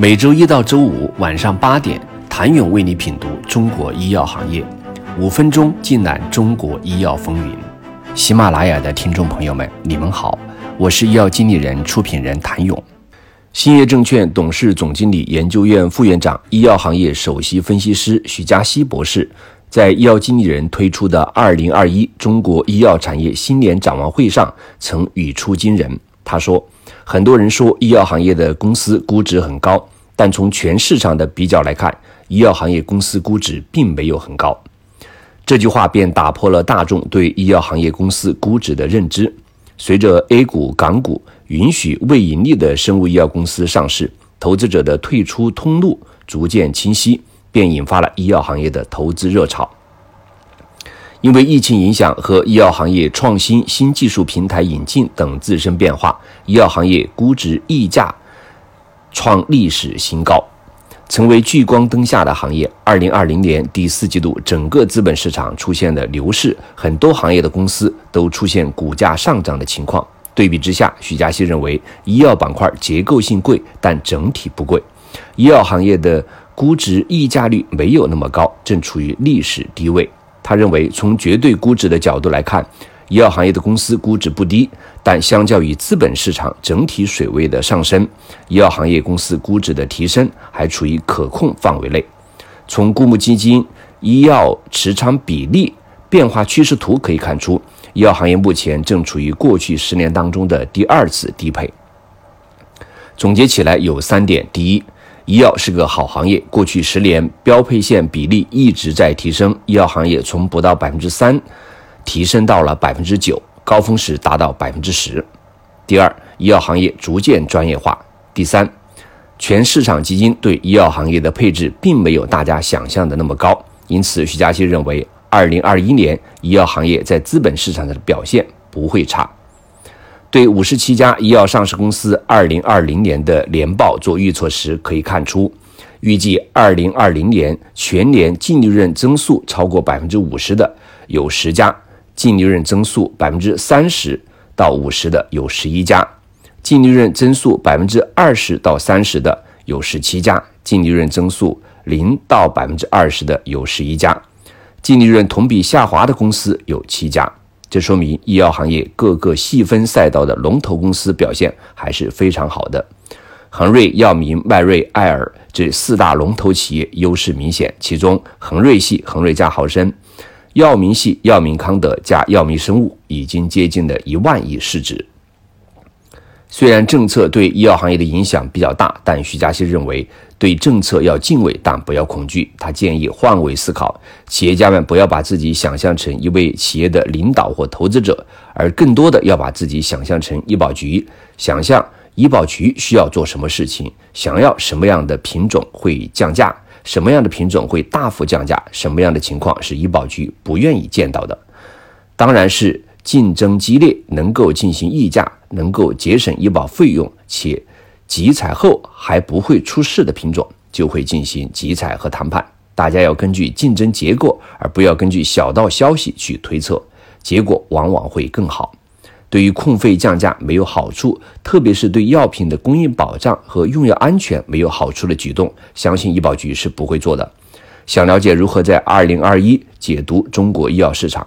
每周一到周五晚上八点，谭勇为你品读中国医药行业，五分钟尽览中国医药风云。喜马拉雅的听众朋友们，你们好，我是医药经理人、出品人谭勇。兴业证券董事总经理研究院副院长、医药行业首席分析师徐嘉熙博士，在医药经理人推出的二零二一中国医药产业新年展望会上，曾语出惊人。他说。很多人说医药行业的公司估值很高，但从全市场的比较来看，医药行业公司估值并没有很高。这句话便打破了大众对医药行业公司估值的认知。随着 A 股、港股允许未盈利的生物医药公司上市，投资者的退出通路逐渐清晰，便引发了医药行业的投资热潮。因为疫情影响和医药行业创新、新技术平台引进等自身变化，医药行业估值溢价创历史新高，成为聚光灯下的行业。二零二零年第四季度，整个资本市场出现了牛市，很多行业的公司都出现股价上涨的情况。对比之下，徐佳熙认为，医药板块结构性贵，但整体不贵，医药行业的估值溢价率没有那么高，正处于历史低位。他认为，从绝对估值的角度来看，医药行业的公司估值不低，但相较于资本市场整体水位的上升，医药行业公司估值的提升还处于可控范围内。从公募基金医药持仓比例变化趋势图可以看出，医药行业目前正处于过去十年当中的第二次低配。总结起来有三点：第一，医药是个好行业，过去十年标配线比例一直在提升，医药行业从不到百分之三提升到了百分之九，高峰时达到百分之十。第二，医药行业逐渐专业化。第三，全市场基金对医药行业的配置并没有大家想象的那么高，因此徐佳熙认为，二零二一年医药行业在资本市场的表现不会差。对五十七家医药上市公司二零二零年的年报做预测时，可以看出，预计二零二零年全年净利润增速超过百分之五十的有十家，净利润增速百分之三十到五十的有十一家，净利润增速百分之二十到三十的有十七家，净利润增速零到百分之二十的有十一家，净利润同比下滑的公司有七家。这说明医药行业各个细分赛道的龙头公司表现还是非常好的。恒瑞、药明、迈瑞、爱尔这四大龙头企业优势明显，其中恒瑞系恒瑞加豪生，药明系药明康德加药明生物已经接近了一万亿市值。虽然政策对医药行业的影响比较大，但徐嘉熙认为，对政策要敬畏，但不要恐惧。他建议换位思考，企业家们不要把自己想象成一位企业的领导或投资者，而更多的要把自己想象成医保局，想象医保局需要做什么事情，想要什么样的品种会降价，什么样的品种会大幅降价，什么样的情况是医保局不愿意见到的，当然是。竞争激烈，能够进行议价，能够节省医保费用，且集采后还不会出事的品种，就会进行集采和谈判。大家要根据竞争结果，而不要根据小道消息去推测，结果往往会更好。对于控费降价没有好处，特别是对药品的供应保障和用药安全没有好处的举动，相信医保局是不会做的。想了解如何在二零二一解读中国医药市场？